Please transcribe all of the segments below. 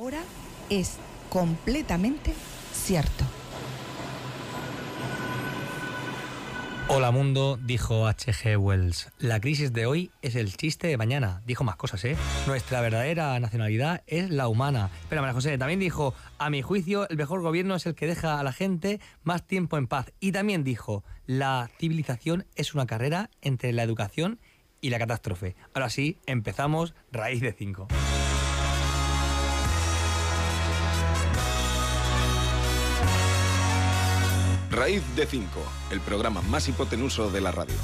ahora es completamente cierto. Hola mundo, dijo H.G. Wells. La crisis de hoy es el chiste de mañana. Dijo más cosas, ¿eh? Nuestra verdadera nacionalidad es la humana. Pero María José también dijo, a mi juicio, el mejor gobierno es el que deja a la gente más tiempo en paz. Y también dijo, la civilización es una carrera entre la educación y la catástrofe. Ahora sí, empezamos raíz de 5. Raíz de 5, el programa más hipotenuso de la radio.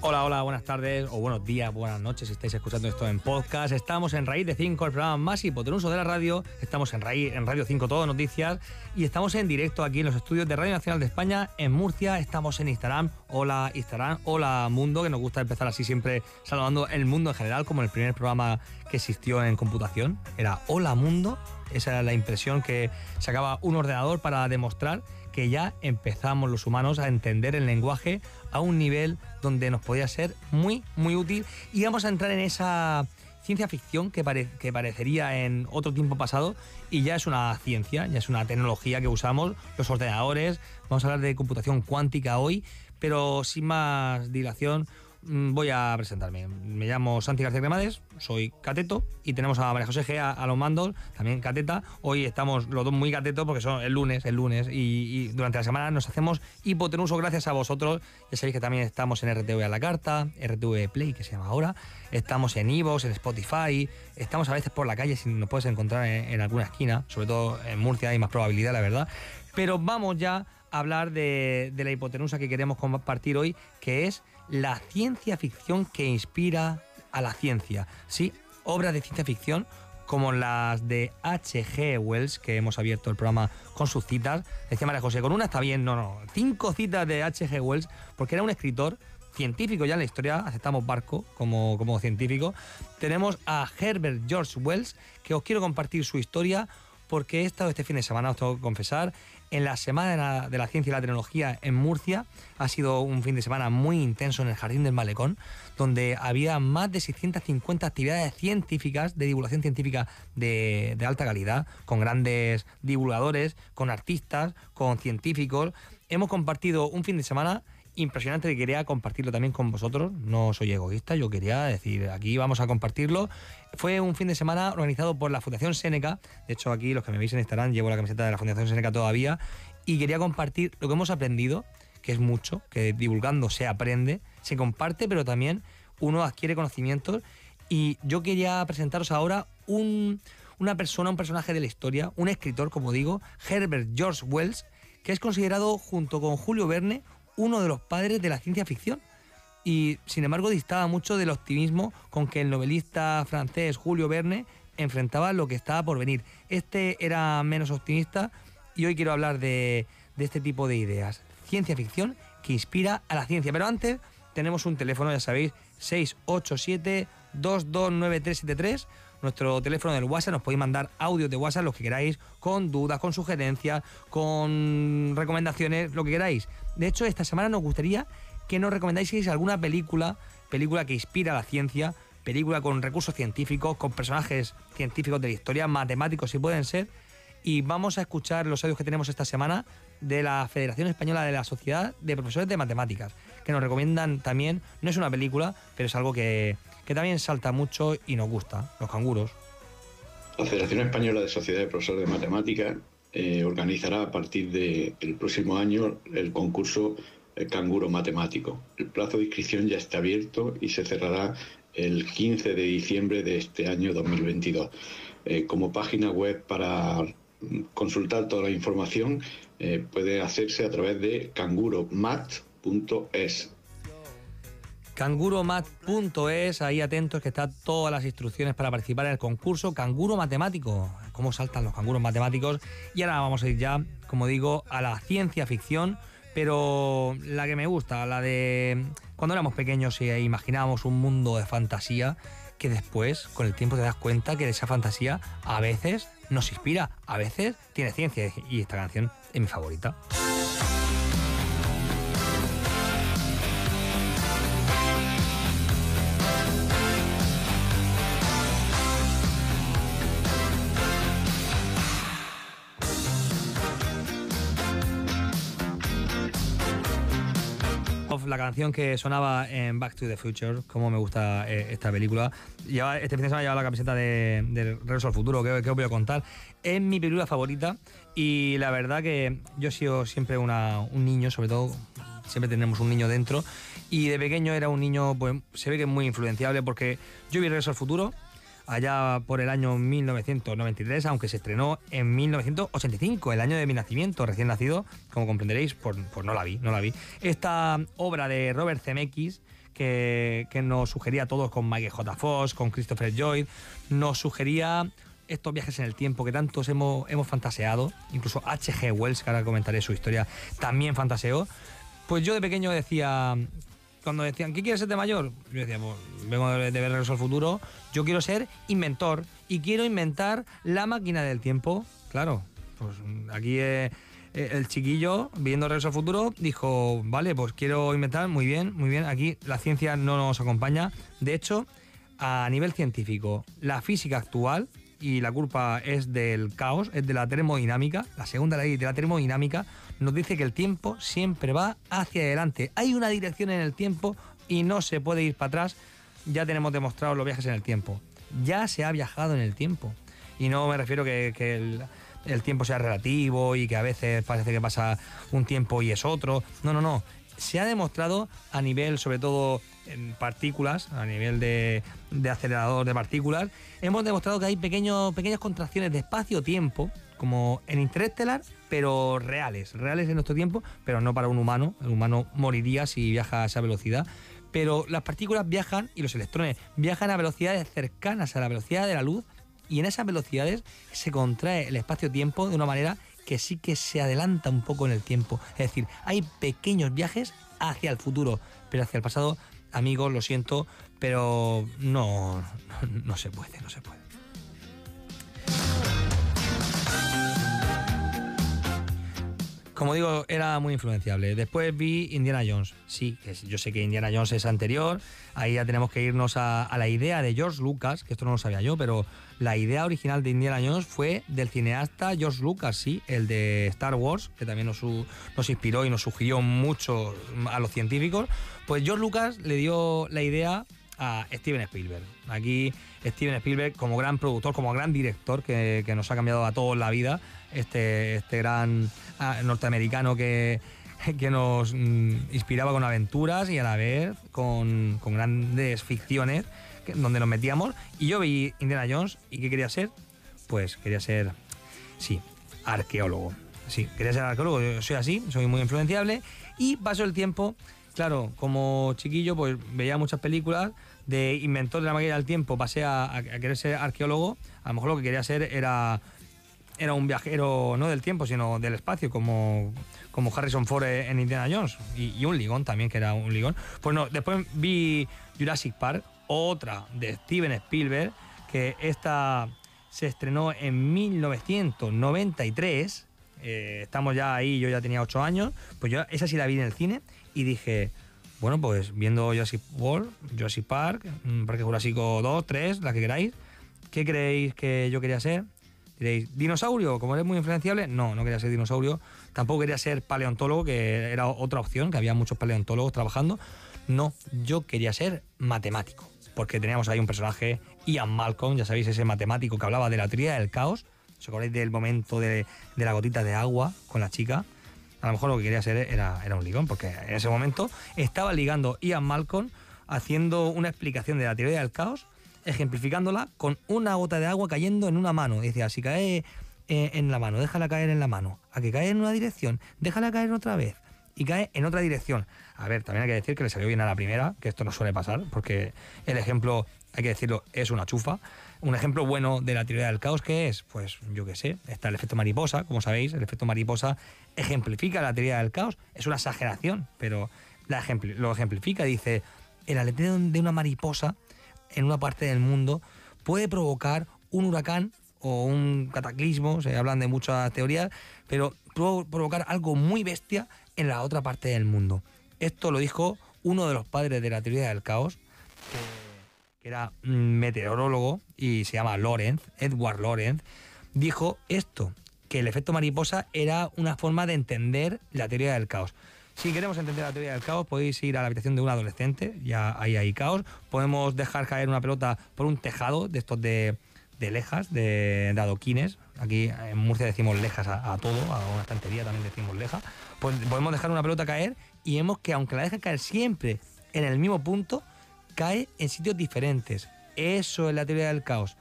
Hola, hola, buenas tardes o buenos días, buenas noches si estáis escuchando esto en podcast. Estamos en Raíz de 5, el programa más hipotenuso de la radio. Estamos en, Raíz, en Radio 5 Todo Noticias y estamos en directo aquí en los estudios de Radio Nacional de España en Murcia. Estamos en Instagram. Hola Instagram, hola mundo, que nos gusta empezar así siempre saludando el mundo en general, como el primer programa que existió en computación. Era Hola Mundo. Esa era la impresión que sacaba un ordenador para demostrar que ya empezamos los humanos a entender el lenguaje a un nivel donde nos podía ser muy, muy útil. Y vamos a entrar en esa ciencia ficción que, que parecería en otro tiempo pasado y ya es una ciencia, ya es una tecnología que usamos, los ordenadores. Vamos a hablar de computación cuántica hoy, pero sin más dilación. Mm, Voy a presentarme. Me llamo Santi García Cremades, soy cateto y tenemos a María José G a, los mandos, también cateta. Hoy estamos los dos muy catetos porque son el lunes, el lunes y, durante la semana nos hacemos hipotenuso gracias a vosotros. Ya sabéis que también estamos en RTV a la carta, RTV Play que se llama ahora, estamos en Ivox, en Spotify, estamos a veces por la calle si nos puedes encontrar en, alguna esquina, sobre todo en Murcia hay más probabilidad, la verdad. Pero vamos ya a hablar de la hipotenusa que queremos compartir hoy, que es la ciencia ficción que inspira a la ciencia. Sí, obras de ciencia ficción como las de H.G. Wells, que hemos abierto el programa con sus citas. Decía María José, con una está bien, no, no, cinco citas de H.G. Wells, porque era un escritor científico ya en la historia, aceptamos Barco como, como científico. Tenemos a Herbert George Wells, que os quiero compartir su historia porque he estado este fin de semana, os tengo que confesar, en la Semana de la, Ciencia y la Tecnología en Murcia. Ha sido un fin de semana muy intenso en el Jardín del Malecón, donde había más de 650 actividades científicas, de divulgación científica de alta calidad, con grandes divulgadores, con artistas, con científicos. Hemos compartido un fin de semana impresionante que quería compartirlo también con vosotros. No soy egoísta, yo quería decir, aquí vamos a compartirlo. Fue un fin de semana organizado por la Fundación Seneca. De hecho, aquí los que me veis en Instagram llevo la camiseta de la Fundación Seneca todavía. Y quería compartir lo que hemos aprendido, que es mucho, que divulgando se aprende, se comparte, pero también uno adquiere conocimientos. Y yo quería presentaros ahora un, una persona, un personaje de la historia, un escritor, como digo, Herbert George Wells, que es considerado junto con Julio Verne uno de los padres de la ciencia ficción. Y sin embargo distaba mucho del optimismo con que el novelista francés Julio Verne enfrentaba lo que estaba por venir. Este era menos optimista y hoy quiero hablar de, este tipo de ideas. Ciencia ficción que inspira a la ciencia. Pero antes tenemos un teléfono, ya sabéis, 687-229373. Nuestro teléfono del WhatsApp, nos podéis mandar audios de WhatsApp, los que queráis, con dudas, con sugerencias, con recomendaciones, lo que queráis. De hecho, esta semana nos gustaría que nos recomendáis alguna película, película que inspira a la ciencia, película con recursos científicos, con personajes científicos de la historia, matemáticos si pueden ser. Y vamos a escuchar los audios que tenemos esta semana de la Federación Española de la Sociedad de Profesores de Matemáticas, que nos recomiendan también, no es una película, pero es algo que, que también salta mucho y nos gusta, los canguros. La Federación Española de Sociedades de Profesores de Matemáticas eh, organizará a partir del próximo año el concurso eh, Canguro Matemático. El plazo de inscripción ya está abierto y se cerrará el 15 de diciembre de este año 2022. Eh, como página web para consultar toda la información puede hacerse a través de canguromat.es. Canguromat.es, ahí atentos que están todas las instrucciones para participar en el concurso Canguro Matemático. Cómo saltan los canguros matemáticos. Y ahora vamos a ir ya, como digo, a la ciencia ficción, pero la que me gusta, la de cuando éramos pequeños e imaginábamos un mundo de fantasía que después, con el tiempo, te das cuenta que esa fantasía a veces nos inspira, a veces tiene ciencia y esta canción es mi favorita. Canción que sonaba en Back to the Future, como me gusta eh, esta película. Lleva, este fin de semana lleva la camiseta de, de Regreso al Futuro, que, os voy a contar. Es mi película favorita y la verdad que yo he sido siempre una, un niño, sobre todo, siempre tenemos un niño dentro. Y de pequeño era un niño, pues se ve que muy influenciable porque yo vi Regreso al Futuro, allá por el año 1993, aunque se estrenó en 1985, el año de mi nacimiento, recién nacido, como comprenderéis, pues, pues no la vi, no la vi. Esta obra de Robert Zemeckis, que, que nos sugería a todos con Michael J. Fox, con Christopher Lloyd, nos sugería estos viajes en el tiempo que tantos hemos, hemos fantaseado, incluso H.G. Wells, que ahora comentaré su historia, también fantaseó. Pues yo de pequeño decía cuando decían, ¿qué quieres ser de mayor? Yo decía, pues vengo de, ver Regreso al Futuro, yo quiero ser inventor y quiero inventar la máquina del tiempo. Claro, pues aquí eh, eh, el chiquillo, viendo Regreso al Futuro, dijo, vale, pues quiero inventar, muy bien, muy bien, aquí la ciencia no nos acompaña. De hecho, a nivel científico, la física actual, y la culpa es del caos, es de la termodinámica, la segunda ley de la termodinámica, nos dice que el tiempo siempre va hacia adelante. Hay una dirección en el tiempo y no se puede ir para atrás. Ya tenemos demostrado los viajes en el tiempo. Ya se ha viajado en el tiempo. Y no me refiero que, el, tiempo sea relativo y que a veces parece que pasa un tiempo y es otro. No, no, no. Se ha demostrado a nivel, sobre todo en partículas, a nivel de, de acelerador de partículas, hemos demostrado que hay pequeñas contracciones de espacio-tiempo como en Interestelar, pero reales, reales en nuestro tiempo, pero no para un humano. El humano moriría si viaja a esa velocidad. Pero las partículas viajan y los electrones viajan a velocidades cercanas a la velocidad de la luz y en esas velocidades se contrae el espacio-tiempo de una manera que sí que se adelanta un poco en el tiempo. Es decir, hay pequeños viajes hacia el futuro, pero hacia el pasado, amigos, lo siento, pero no, no se puede, no se puede. Como digo, era muy influenciable. Después vi Indiana Jones. Sí, yo sé que Indiana Jones es anterior. Ahí ya tenemos que irnos a, la idea de George Lucas, que esto no lo sabía yo, pero la idea original de Indiana Jones fue del cineasta George Lucas, sí, el de Star Wars, que también nos, nos inspiró y nos sugirió mucho a los científicos. Pues George Lucas le dio la idea a Steven Spielberg. Aquí Steven Spielberg como gran productor, como gran director que, que nos ha cambiado a todos la vida, este, este gran ah, norteamericano que, que nos mm, inspiraba con aventuras y a la vez con, con grandes ficciones donde nos metíamos. Y yo vi Indiana Jones y ¿qué quería ser? Pues quería ser, sí, arqueólogo. Sí, quería ser arqueólogo, yo soy así, soy muy influenciable. Y pasó el tiempo, claro, como chiquillo, pues veía muchas películas de inventor de la máquina del tiempo, pasé a, querer ser arqueólogo. A lo mejor lo que quería ser era era un viajero no del tiempo, sino del espacio, como, como Harrison Ford en Indiana Jones, y, un ligón también, que era un ligón. Pues no, después vi Jurassic Park, otra de Steven Spielberg, que esta se estrenó en 1993. Eh, estamos ya ahí, yo ya tenía 8 años. Pues yo esa sí la vi en el cine y dije, bueno, pues viendo Jurassic World, Jurassic Park, mm, Parque Jurásico 2, 3, la que queráis, ¿qué creéis que yo quería ser? Diréis, ¿dinosaurio? Como eres muy influenciable, no, no quería ser dinosaurio. Tampoco quería ser paleontólogo, que era otra opción, que había muchos paleontólogos trabajando. No, yo quería ser matemático, porque teníamos ahí un personaje, Ian Malcolm, ya sabéis, ese matemático que hablaba de la teoría del caos. ¿Os acordáis del momento de, la gotita de agua con la chica? A lo mejor lo que quería ser era, un ligón, porque en ese momento estaba ligando Ian Malcolm haciendo una explicación de la teoría del caos ejemplificándola con una gota de agua cayendo en una mano. Decía, si cae eh, en la mano, déjala caer en la mano. A que cae en una dirección, déjala caer otra vez. Y cae en otra dirección. A ver, también hay que decir que le salió bien a la primera, que esto no suele pasar, porque el ejemplo, hay que decirlo, es una chufa. Un ejemplo bueno de la teoría del caos, ¿qué es? Pues yo qué sé, está el efecto mariposa, como sabéis, el efecto mariposa ejemplifica la teoría del caos, es una exageración, pero la lo ejemplifica, dice, el aleteo de una mariposa en una parte del mundo puede provocar un huracán o un cataclismo, se hablan de muchas teorías, pero pudo provocar algo muy bestia en la otra parte del mundo. Esto lo dijo uno de los padres de la teoría del caos, que era meteorólogo y se llama Lorenz, Edward Lorenz, dijo esto, que el efecto mariposa era una forma de entender la teoría del caos. Si queremos entender la teoría del caos, podéis ir a la habitación de un adolescente, ya ahí hay caos. Podemos dejar caer una pelota por un tejado de estos de, de lejas, de, de, adoquines. Aquí en Murcia decimos lejas a, todo, a una estantería también decimos leja. Pues podemos dejar una pelota caer y vemos que aunque la dejen caer siempre en el mismo punto, cae en sitios diferentes. Eso es la teoría del caos.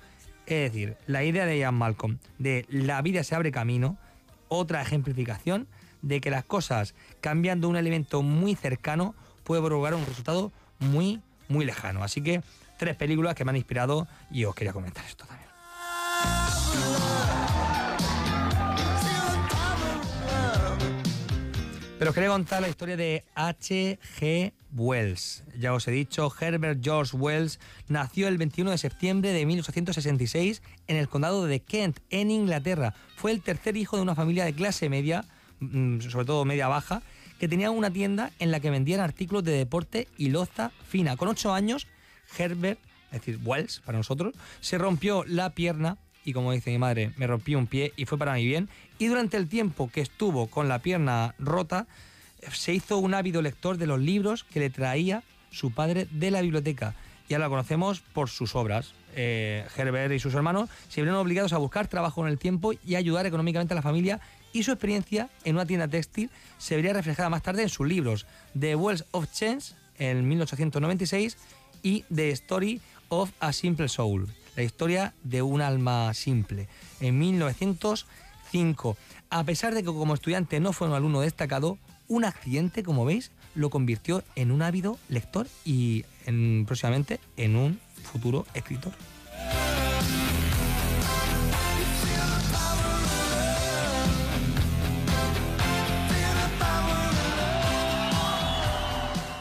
Es decir, la idea de Ian Malcolm de la vida se abre camino, otra ejemplificación de que las cosas cambiando un elemento muy cercano puede provocar un resultado muy, muy lejano. Así que tres películas que me han inspirado y os quería comentar esto también. Pero os quería contar la historia de H.G. Wells. Ya os he dicho, Herbert George Wells nació el 21 de septiembre de 1866 en el condado de Kent, en Inglaterra. Fue el tercer hijo de una familia de clase media, mm, sobre todo media baja, que tenía una tienda en la que vendían artículos de deporte y loza fina. Con ocho años, Herbert, es decir, Wells para nosotros, se rompió la pierna y como dice mi madre, me rompí un pie y fue para mi bien. Y durante el tiempo que estuvo con la pierna rota, se hizo un ávido lector de los libros que le traía su padre de la biblioteca. Ya la conocemos por sus obras. Eh, Herbert y sus hermanos se vieron obligados a buscar trabajo en el tiempo y ayudar económicamente a la familia y su experiencia en una tienda textil se vería reflejada más tarde en sus libros The Wells of Chance en 1896 y The Story of a Simple Soul, la historia de un alma simple, en 1905. A pesar de que como estudiante no fue un alumno destacado, un accidente, como veis, lo convirtió en un ávido lector y en, próximamente en un futuro escritor.